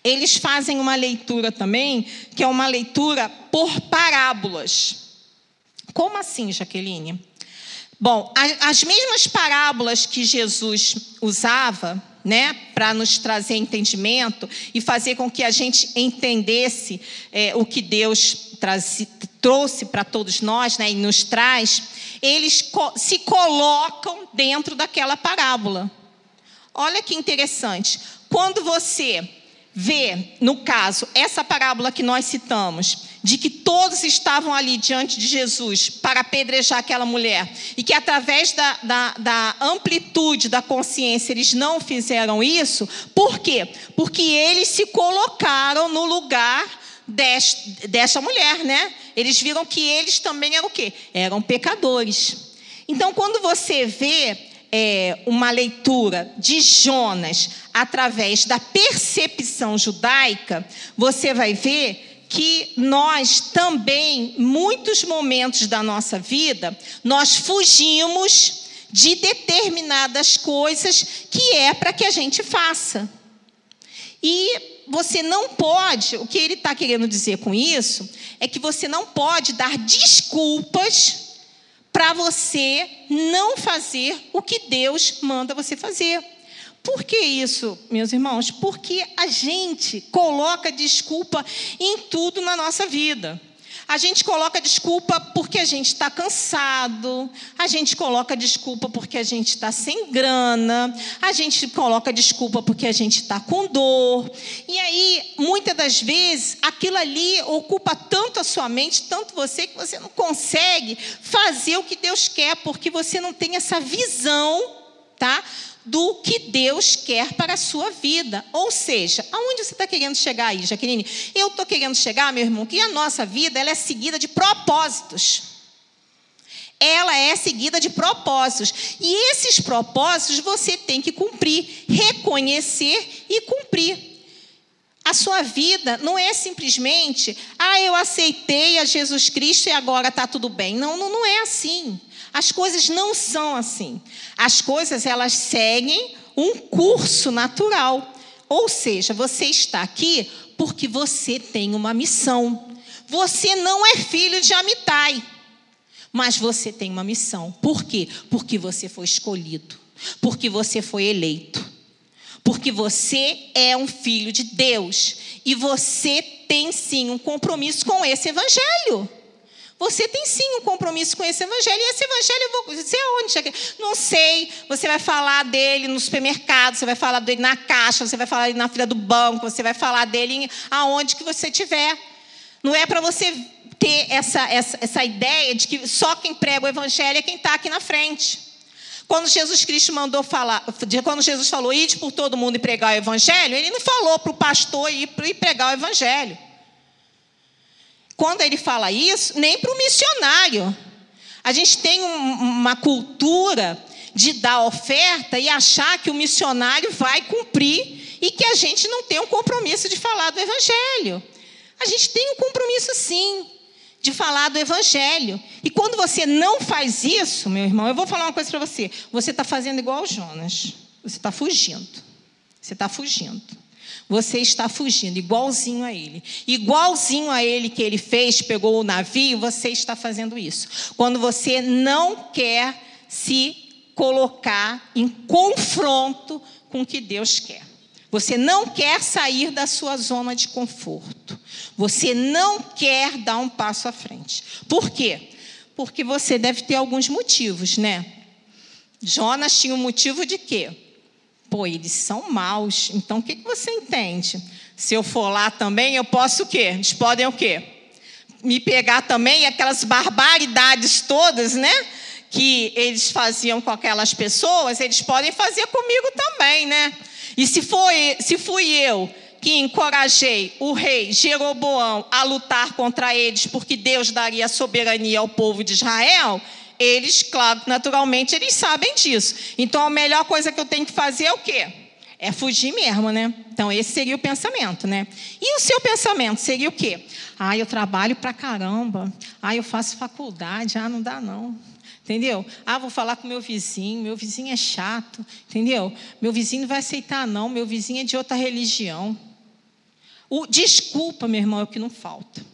eles fazem uma leitura também, que é uma leitura por parábolas. Como assim, Jaqueline? Bom, as mesmas parábolas que Jesus usava, né, para nos trazer entendimento e fazer com que a gente entendesse é, o que Deus trouxe para todos nós, né, e nos traz, eles co se colocam dentro daquela parábola. Olha que interessante. Quando você vê, no caso, essa parábola que nós citamos, de que todos estavam ali diante de Jesus para apedrejar aquela mulher, e que através da, da, da amplitude da consciência eles não fizeram isso, por quê? Porque eles se colocaram no lugar desta mulher, né? Eles viram que eles também eram o quê? Eram pecadores. Então, quando você vê é, uma leitura de Jonas através da percepção judaica, você vai ver que nós também, muitos momentos da nossa vida, nós fugimos de determinadas coisas que é para que a gente faça. E você não pode, o que ele está querendo dizer com isso, é que você não pode dar desculpas para você não fazer o que Deus manda você fazer. Por que isso, meus irmãos? Porque a gente coloca desculpa em tudo na nossa vida. A gente coloca desculpa porque a gente está cansado, a gente coloca desculpa porque a gente está sem grana, a gente coloca desculpa porque a gente está com dor. E aí, muitas das vezes, aquilo ali ocupa tanto a sua mente, tanto você, que você não consegue fazer o que Deus quer, porque você não tem essa visão, tá? Do que Deus quer para a sua vida. Ou seja, aonde você está querendo chegar aí, Jaqueline? Eu estou querendo chegar, meu irmão, que a nossa vida ela é seguida de propósitos. Ela é seguida de propósitos. E esses propósitos você tem que cumprir, reconhecer e cumprir. A sua vida não é simplesmente, ah, eu aceitei a Jesus Cristo e agora está tudo bem. Não, não, não é assim. As coisas não são assim. As coisas elas seguem um curso natural. Ou seja, você está aqui porque você tem uma missão. Você não é filho de Amitai, mas você tem uma missão. Por quê? Porque você foi escolhido, porque você foi eleito, porque você é um filho de Deus e você tem sim um compromisso com esse evangelho. Você tem sim um compromisso com esse evangelho. E esse evangelho, eu vou dizer onde? Não sei. Você vai falar dele no supermercado, você vai falar dele na caixa, você vai falar dele na fila do banco, você vai falar dele aonde que você estiver. Não é para você ter essa, essa, essa ideia de que só quem prega o evangelho é quem está aqui na frente. Quando Jesus Cristo mandou falar, quando Jesus falou, ide por todo mundo e pregar o evangelho, ele não falou para o pastor ir pregar o evangelho quando ele fala isso, nem para o missionário. A gente tem um, uma cultura de dar oferta e achar que o missionário vai cumprir e que a gente não tem um compromisso de falar do Evangelho. A gente tem um compromisso sim. de falar do Evangelho. E quando você não faz isso, meu irmão, eu vou falar uma coisa para você: você está fazendo igual Jonas. Você está fugindo. Você está fugindo. Você está fugindo, igualzinho a ele. Igualzinho a ele que ele fez, pegou o navio, você está fazendo isso. Quando você não quer se colocar em confronto com o que Deus quer. Você não quer sair da sua zona de conforto. Você não quer dar um passo à frente. Por quê? Porque você deve ter alguns motivos, né? Jonas tinha um motivo de quê? Pô, eles são maus. Então o que, que você entende? Se eu for lá também, eu posso o quê? Eles podem o quê? Me pegar também aquelas barbaridades todas, né? Que eles faziam com aquelas pessoas, eles podem fazer comigo também, né? E se, foi, se fui eu que encorajei o rei Jeroboão a lutar contra eles, porque Deus daria soberania ao povo de Israel, eles, claro, naturalmente, eles sabem disso. Então, a melhor coisa que eu tenho que fazer é o quê? É fugir mesmo, né? Então, esse seria o pensamento, né? E o seu pensamento seria o quê? Ah, eu trabalho pra caramba. Ah, eu faço faculdade. Ah, não dá não. Entendeu? Ah, vou falar com meu vizinho. Meu vizinho é chato. Entendeu? Meu vizinho não vai aceitar, não. Meu vizinho é de outra religião. O desculpa, meu irmão, é o que não falta.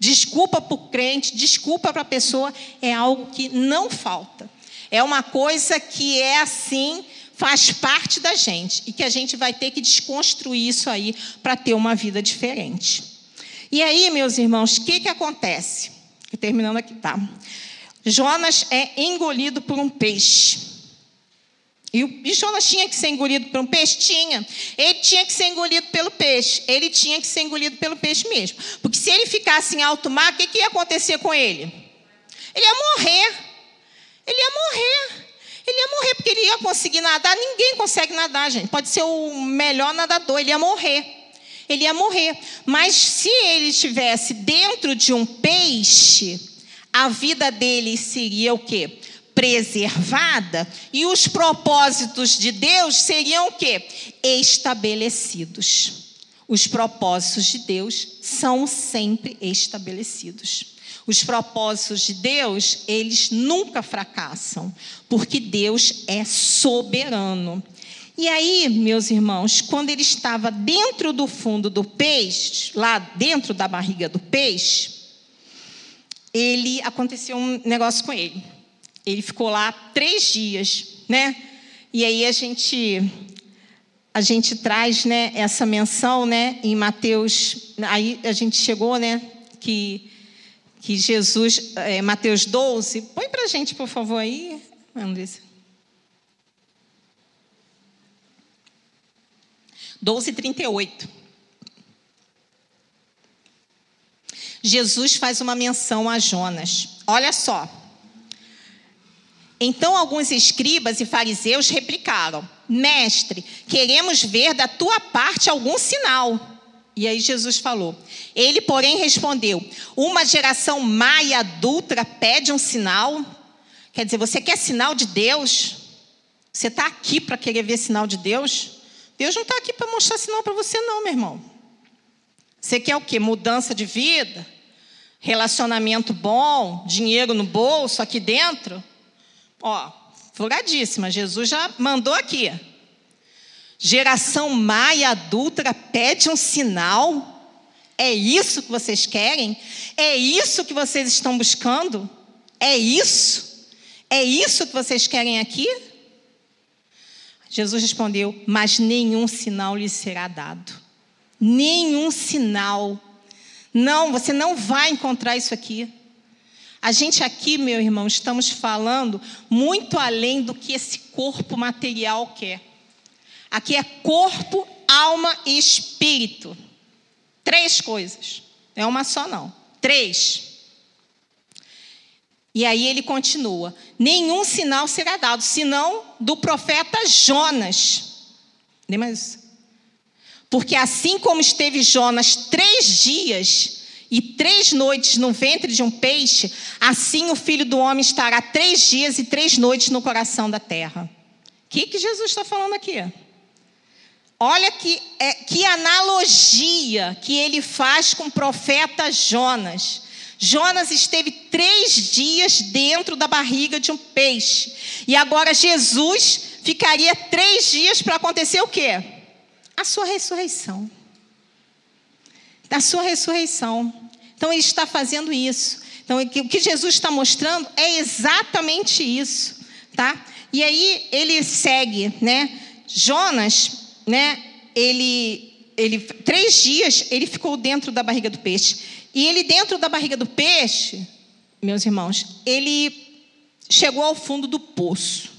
Desculpa para o crente, desculpa para a pessoa, é algo que não falta. É uma coisa que é assim, faz parte da gente e que a gente vai ter que desconstruir isso aí para ter uma vida diferente. E aí, meus irmãos, o que, que acontece? Terminando aqui, tá? Jonas é engolido por um peixe. E, o, Jonas tinha que ser engolido por um peixe? Tinha. Ele tinha que ser engolido pelo peixe. Ele tinha que ser engolido pelo peixe mesmo. Porque se ele ficasse em alto mar, o que, que ia acontecer com ele? Ele ia morrer. Ele ia morrer. Ele ia morrer, porque ele ia conseguir nadar. Ninguém consegue nadar, gente. Pode ser o melhor nadador, ele ia morrer. Ele ia morrer. Mas se ele estivesse dentro de um peixe, a vida dele seria o quê? Preservada e os propósitos de Deus seriam o quê? Estabelecidos. Os propósitos de Deus são sempre estabelecidos. Os propósitos de Deus, eles nunca fracassam, porque Deus é soberano. E aí, meus irmãos, quando ele estava dentro do fundo do peixe, lá dentro da barriga do peixe, ele aconteceu um negócio com ele. Ele ficou lá três dias, né? E aí a gente a gente traz, né, essa menção, né, em Mateus. Aí a gente chegou, né, que que Jesus, é, Mateus 12. Põe para a gente, por favor, aí, Andressa. 12, 38. Jesus faz uma menção a Jonas. Olha só. Então alguns escribas e fariseus replicaram: Mestre, queremos ver da tua parte algum sinal. E aí Jesus falou. Ele, porém, respondeu: Uma geração má e adulta pede um sinal. Quer dizer, você quer sinal de Deus? Você está aqui para querer ver sinal de Deus? Deus não está aqui para mostrar sinal para você, não, meu irmão. Você quer o quê? Mudança de vida? Relacionamento bom? Dinheiro no bolso aqui dentro? Ó, furadíssima, Jesus já mandou aqui. Geração má e adulta pede um sinal. É isso que vocês querem? É isso que vocês estão buscando? É isso? É isso que vocês querem aqui? Jesus respondeu: Mas nenhum sinal lhe será dado. Nenhum sinal. Não, você não vai encontrar isso aqui. A gente aqui, meu irmão, estamos falando muito além do que esse corpo material quer. Aqui é corpo, alma e espírito. Três coisas. Não é uma só, não. Três. E aí ele continua: nenhum sinal será dado, senão do profeta Jonas. Nem mais. Porque assim como esteve Jonas três dias e três noites no ventre de um peixe, assim o filho do homem estará três dias e três noites no coração da terra. O que, que Jesus está falando aqui? Olha que, é, que analogia que ele faz com o profeta Jonas. Jonas esteve três dias dentro da barriga de um peixe. E agora Jesus ficaria três dias para acontecer o quê? A sua ressurreição. A sua ressurreição. Então ele está fazendo isso. Então o que Jesus está mostrando é exatamente isso, tá? E aí ele segue, né? Jonas, né? Ele, ele três dias ele ficou dentro da barriga do peixe. E ele, dentro da barriga do peixe, meus irmãos, ele chegou ao fundo do poço.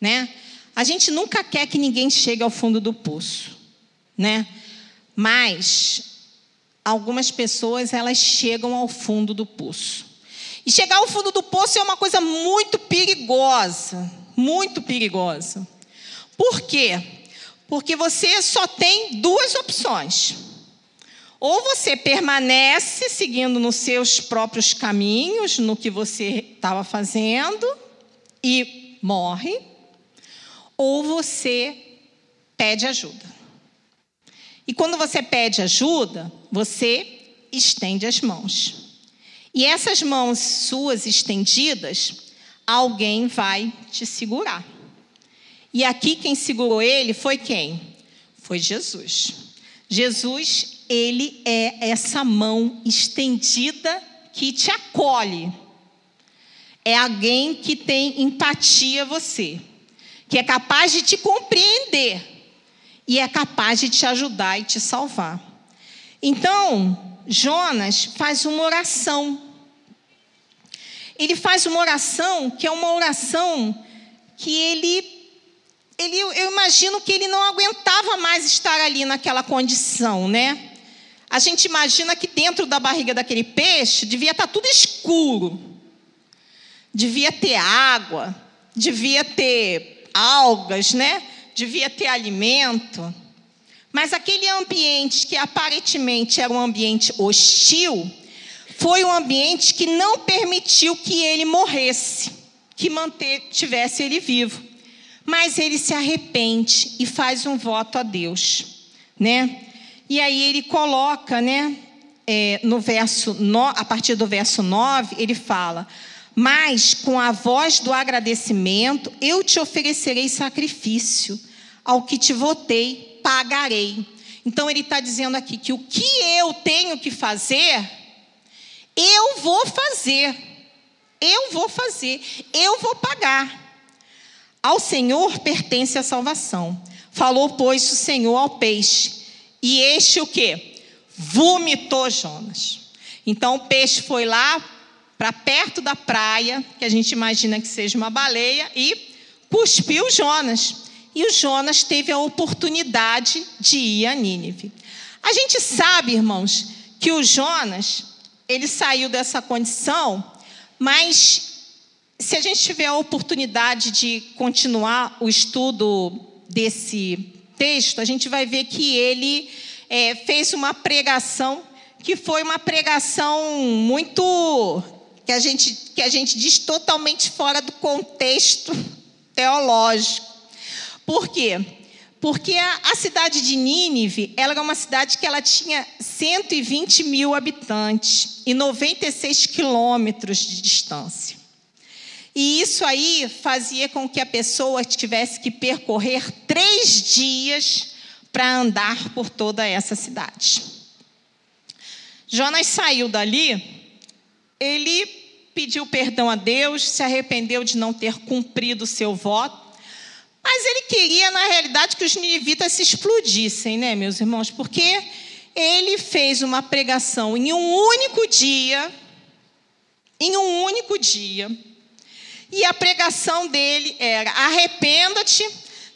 Né? A gente nunca quer que ninguém chegue ao fundo do poço, né? Mas algumas pessoas elas chegam ao fundo do poço. E chegar ao fundo do poço é uma coisa muito perigosa, muito perigosa. Por quê? Porque você só tem duas opções. Ou você permanece seguindo nos seus próprios caminhos, no que você estava fazendo, e morre, ou você pede ajuda. E quando você pede ajuda, você estende as mãos. E essas mãos suas estendidas, alguém vai te segurar. E aqui quem segurou ele foi quem? Foi Jesus. Jesus ele é essa mão estendida que te acolhe. É alguém que tem empatia a você, que é capaz de te compreender e é capaz de te ajudar e te salvar. Então, Jonas faz uma oração. Ele faz uma oração que é uma oração que ele ele, eu imagino que ele não aguentava mais estar ali naquela condição, né? A gente imagina que dentro da barriga daquele peixe devia estar tudo escuro. Devia ter água, devia ter algas, né? Devia ter alimento. Mas aquele ambiente que aparentemente era um ambiente hostil, foi um ambiente que não permitiu que ele morresse, que mantivesse ele vivo. Mas ele se arrepende e faz um voto a Deus, né? E aí ele coloca, né, é, no verso, no, a partir do verso 9, ele fala: Mas com a voz do agradecimento, eu te oferecerei sacrifício, ao que te votei, pagarei. Então ele está dizendo aqui que o que eu tenho que fazer, eu vou fazer. Eu vou fazer, eu vou pagar. Ao Senhor pertence a salvação. Falou, pois, o Senhor ao peixe e este o que? Vomitou Jonas. Então o peixe foi lá para perto da praia, que a gente imagina que seja uma baleia, e cuspiu Jonas. E o Jonas teve a oportunidade de ir a Nínive. A gente sabe, irmãos, que o Jonas, ele saiu dessa condição, mas se a gente tiver a oportunidade de continuar o estudo desse texto, a gente vai ver que ele é, fez uma pregação que foi uma pregação muito que a gente que a gente diz totalmente fora do contexto teológico. Por quê? Porque a, a cidade de Nínive, ela era uma cidade que ela tinha 120 mil habitantes e 96 quilômetros de distância. E isso aí fazia com que a pessoa tivesse que percorrer três dias para andar por toda essa cidade. Jonas saiu dali, ele pediu perdão a Deus, se arrependeu de não ter cumprido o seu voto, mas ele queria, na realidade, que os ninivitas se explodissem, né, meus irmãos? Porque ele fez uma pregação em um único dia, em um único dia, e a pregação dele era: arrependa-te,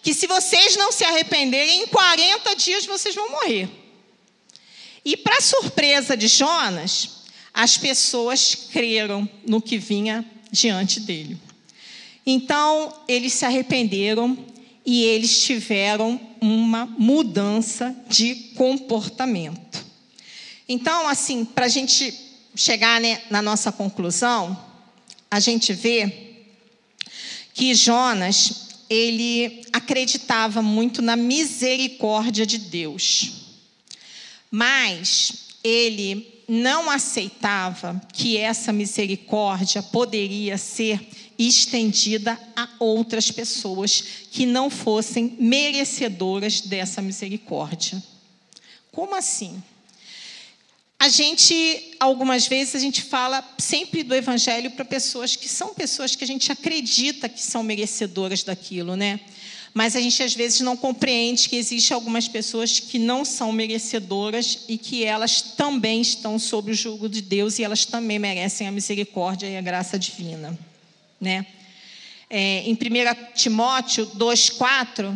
que se vocês não se arrependerem, em 40 dias vocês vão morrer. E, para surpresa de Jonas, as pessoas creram no que vinha diante dele. Então, eles se arrependeram e eles tiveram uma mudança de comportamento. Então, assim, para a gente chegar né, na nossa conclusão, a gente vê que Jonas, ele acreditava muito na misericórdia de Deus. Mas ele não aceitava que essa misericórdia poderia ser estendida a outras pessoas que não fossem merecedoras dessa misericórdia. Como assim? A gente, algumas vezes, a gente fala sempre do evangelho para pessoas que são pessoas que a gente acredita que são merecedoras daquilo, né? Mas a gente às vezes não compreende que existem algumas pessoas que não são merecedoras e que elas também estão sob o jugo de Deus e elas também merecem a misericórdia e a graça divina, né? É, em 1 Timóteo 2,4,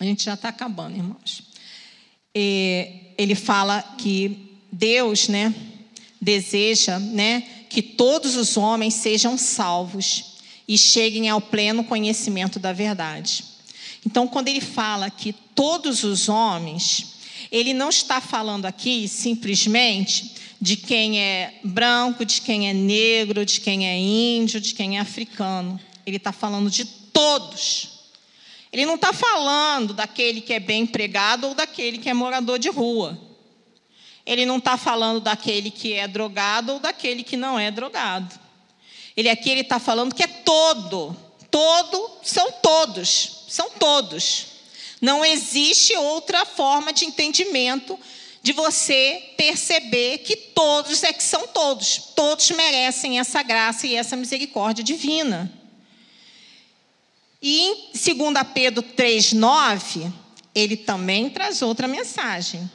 a gente já está acabando, irmãos. É, ele fala que Deus, né, deseja, né, que todos os homens sejam salvos e cheguem ao pleno conhecimento da verdade. Então, quando ele fala que todos os homens, ele não está falando aqui simplesmente de quem é branco, de quem é negro, de quem é índio, de quem é africano. Ele está falando de todos. Ele não está falando daquele que é bem empregado ou daquele que é morador de rua. Ele não está falando daquele que é drogado ou daquele que não é drogado. Ele aqui ele está falando que é todo, todo são todos, são todos. Não existe outra forma de entendimento de você perceber que todos é que são todos, todos merecem essa graça e essa misericórdia divina. E em 2 Pedro 3,9, ele também traz outra mensagem.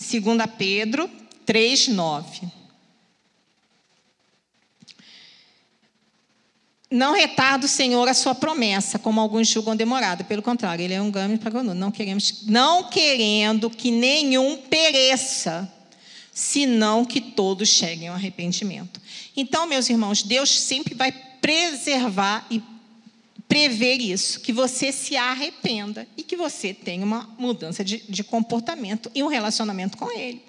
2 Pedro 3,9. Não retarda o Senhor a sua promessa, como alguns julgam demorado. Pelo contrário, ele é um gâmio para não queremos, não querendo que nenhum pereça, senão que todos cheguem ao arrependimento. Então, meus irmãos, Deus sempre vai preservar e prever isso, que você se arrependa e que você tenha uma mudança de, de comportamento e um relacionamento com Ele.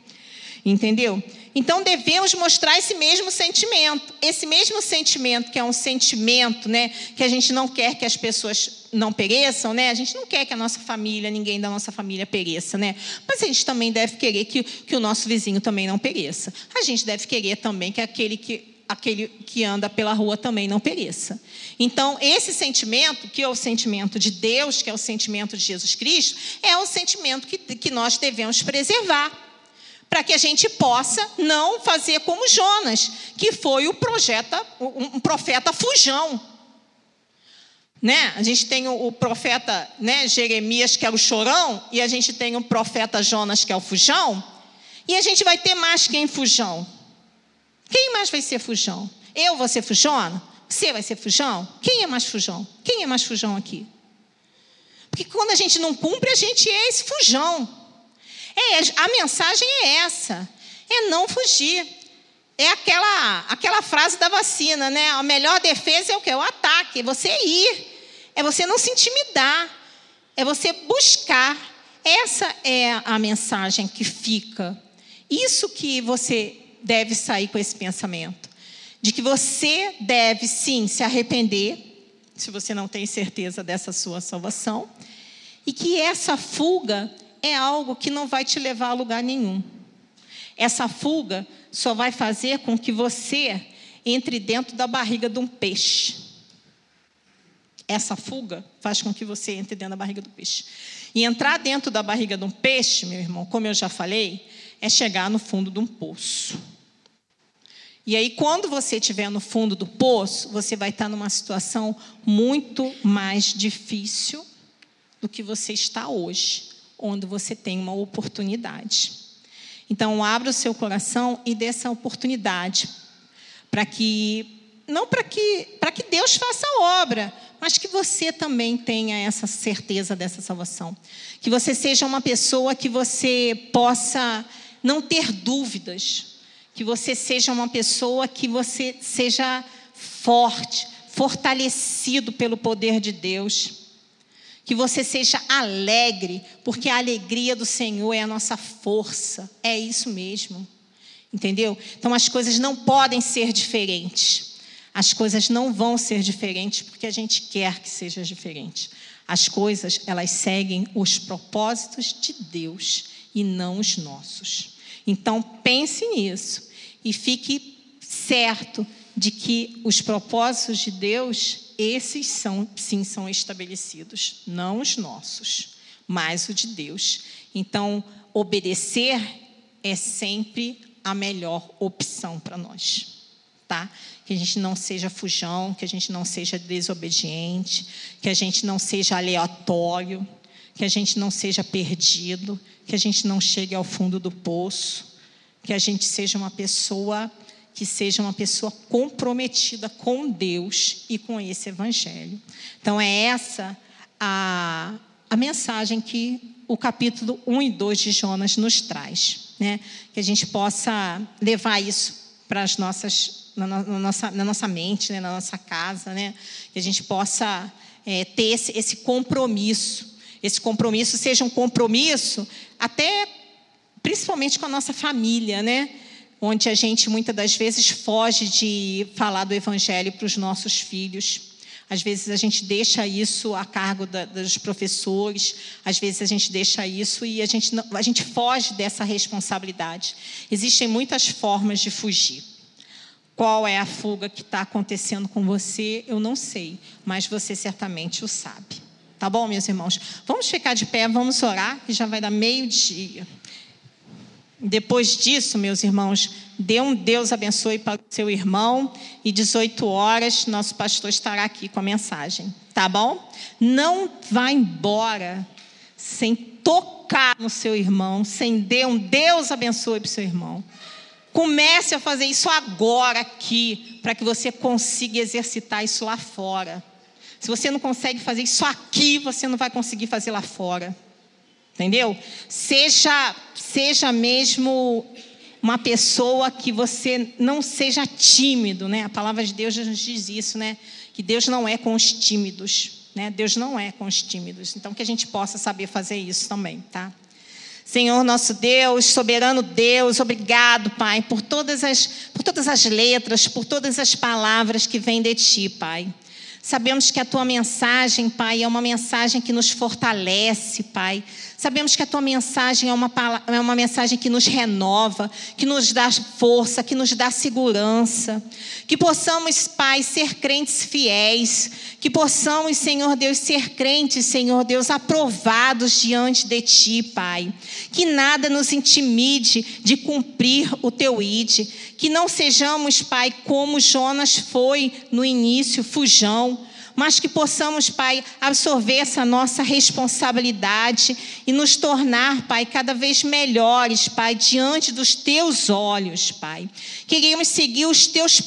Entendeu? Então devemos mostrar esse mesmo sentimento, esse mesmo sentimento que é um sentimento, né, que a gente não quer que as pessoas não pereçam, né? A gente não quer que a nossa família, ninguém da nossa família pereça, né? Mas a gente também deve querer que, que o nosso vizinho também não pereça. A gente deve querer também que aquele que aquele que anda pela rua também não pereça. Então, esse sentimento, que é o sentimento de Deus, que é o sentimento de Jesus Cristo, é o sentimento que, que nós devemos preservar, para que a gente possa não fazer como Jonas, que foi o projeta, um profeta fujão. Né? A gente tem o, profeta né, Jeremias, que era o chorão, e a gente tem o profeta Jonas, que é o fujão, e a gente vai ter mais quem fujão? Quem mais vai ser fujão? Eu vou ser fujona? Você vai ser fujão? Quem é mais fujão? Quem é mais fujão aqui? Porque quando a gente não cumpre, a gente é esse fujão. É, a mensagem é essa: é não fugir. É aquela, aquela frase da vacina, né? A melhor defesa é o que? O ataque, é você ir. É você não se intimidar. É você buscar. Essa é a mensagem que fica. Isso que você deve sair com esse pensamento. De que você deve sim se arrepender, se você não tem certeza dessa sua salvação, e que essa fuga é algo que não vai te levar a lugar nenhum. Essa fuga só vai fazer com que você entre dentro da barriga de um peixe. Essa fuga faz com que você entre dentro da barriga do peixe. E entrar dentro da barriga de um peixe, meu irmão, como eu já falei, é chegar no fundo de um poço. E aí, quando você estiver no fundo do poço, você vai estar numa situação muito mais difícil do que você está hoje, onde você tem uma oportunidade. Então, abra o seu coração e dê essa oportunidade para que não para que para que Deus faça a obra, mas que você também tenha essa certeza dessa salvação. Que você seja uma pessoa que você possa não ter dúvidas, que você seja uma pessoa que você seja forte, fortalecido pelo poder de Deus. Que você seja alegre, porque a alegria do Senhor é a nossa força. É isso mesmo. Entendeu? Então as coisas não podem ser diferentes. As coisas não vão ser diferentes porque a gente quer que seja diferente. As coisas, elas seguem os propósitos de Deus e não os nossos. Então, pense nisso e fique certo de que os propósitos de Deus, esses são, sim, são estabelecidos, não os nossos, mas o de Deus. Então, obedecer é sempre a melhor opção para nós, tá? Que a gente não seja fujão, que a gente não seja desobediente, que a gente não seja aleatório, que a gente não seja perdido, que a gente não chegue ao fundo do poço, que a gente seja uma pessoa que seja uma pessoa comprometida com Deus e com esse evangelho. Então é essa a, a mensagem que o capítulo 1 e 2 de Jonas nos traz, né? Que a gente possa levar isso para as nossas na, na, nossa, na nossa mente, né? na nossa casa, né? Que a gente possa é, ter esse, esse compromisso. Esse compromisso seja um compromisso até principalmente com a nossa família, né? Onde a gente muitas das vezes foge de falar do evangelho para os nossos filhos. Às vezes a gente deixa isso a cargo da, dos professores, às vezes a gente deixa isso e a gente, não, a gente foge dessa responsabilidade. Existem muitas formas de fugir. Qual é a fuga que está acontecendo com você? Eu não sei, mas você certamente o sabe. Tá bom, meus irmãos? Vamos ficar de pé, vamos orar, que já vai dar meio-dia. Depois disso, meus irmãos, dê um Deus abençoe para o seu irmão e 18 horas nosso pastor estará aqui com a mensagem, tá bom? Não vá embora sem tocar no seu irmão, sem dar um Deus abençoe para o seu irmão. Comece a fazer isso agora aqui, para que você consiga exercitar isso lá fora. Se você não consegue fazer isso aqui, você não vai conseguir fazer lá fora. Entendeu? Seja, seja mesmo uma pessoa que você não seja tímido, né? A palavra de Deus nos diz isso, né? Que Deus não é com os tímidos, né? Deus não é com os tímidos. Então que a gente possa saber fazer isso também, tá? Senhor nosso Deus, soberano Deus, obrigado, Pai, por todas as por todas as letras, por todas as palavras que vêm de ti, Pai. Sabemos que a tua mensagem, Pai, é uma mensagem que nos fortalece, Pai. Sabemos que a tua mensagem é uma, é uma mensagem que nos renova, que nos dá força, que nos dá segurança. Que possamos, Pai, ser crentes fiéis. Que possamos, Senhor Deus, ser crentes, Senhor Deus, aprovados diante de Ti, Pai. Que nada nos intimide de cumprir o Teu ide. Que não sejamos, Pai, como Jonas foi no início, fujão mas que possamos, Pai, absorver essa nossa responsabilidade e nos tornar, Pai, cada vez melhores, Pai, diante dos teus olhos, Pai. Queremos seguir os teus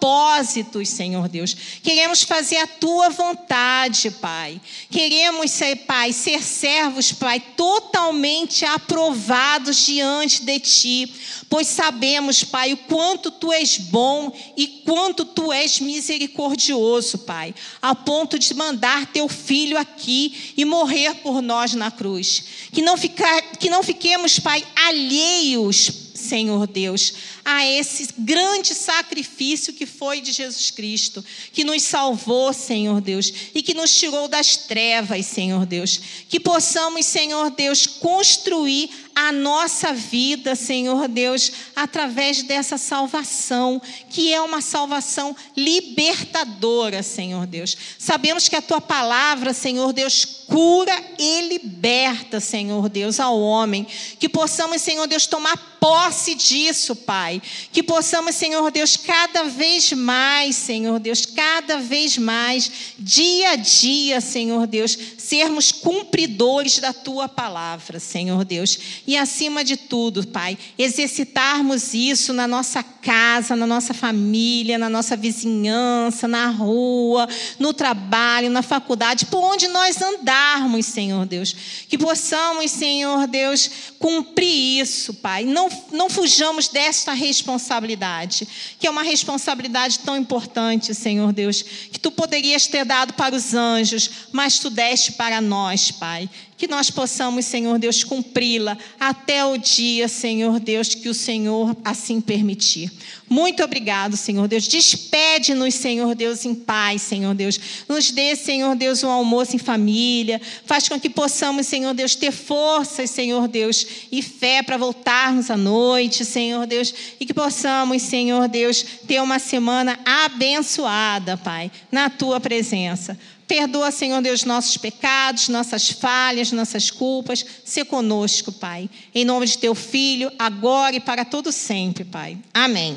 propósitos, Senhor Deus. Queremos fazer a tua vontade, Pai. Queremos ser, Pai, ser servos, Pai, totalmente aprovados diante de ti, pois sabemos, Pai, o quanto tu és bom e quanto tu és misericordioso, Pai, a ponto de mandar teu filho aqui e morrer por nós na cruz. Que não, ficar, que não fiquemos, Pai, alheios, Senhor Deus, a esse grande sacrifício que foi de Jesus Cristo, que nos salvou, Senhor Deus, e que nos tirou das trevas, Senhor Deus. Que possamos, Senhor Deus, construir a nossa vida, Senhor Deus, através dessa salvação, que é uma salvação libertadora, Senhor Deus. Sabemos que a tua palavra, Senhor Deus, cura e liberta, Senhor Deus, ao homem. Que possamos, Senhor Deus, tomar posse disso, Pai. Que possamos, Senhor Deus, cada vez mais, Senhor Deus, cada vez mais, dia a dia, Senhor Deus, sermos cumpridores da tua palavra, Senhor Deus. E acima de tudo, Pai, exercitarmos isso na nossa casa, na nossa família, na nossa vizinhança, na rua, no trabalho, na faculdade, por onde nós andarmos, Senhor Deus. Que possamos, Senhor Deus, cumprir isso, Pai. Não, não fujamos desta responsabilidade, que é uma responsabilidade tão importante, Senhor Deus, que tu poderias ter dado para os anjos, mas tu deste para nós, Pai. Que nós possamos, Senhor Deus, cumpri-la até o dia, Senhor Deus, que o Senhor assim permitir. Muito obrigado, Senhor Deus. Despede-nos, Senhor Deus, em paz, Senhor Deus. Nos dê, Senhor Deus, um almoço em família. Faz com que possamos, Senhor Deus, ter forças, Senhor Deus, e fé para voltarmos à noite, Senhor Deus. E que possamos, Senhor Deus, ter uma semana abençoada, Pai, na tua presença. Perdoa, Senhor Deus, nossos pecados, nossas falhas, nossas culpas. Se conosco, Pai. Em nome de teu filho, agora e para todo sempre, Pai. Amém.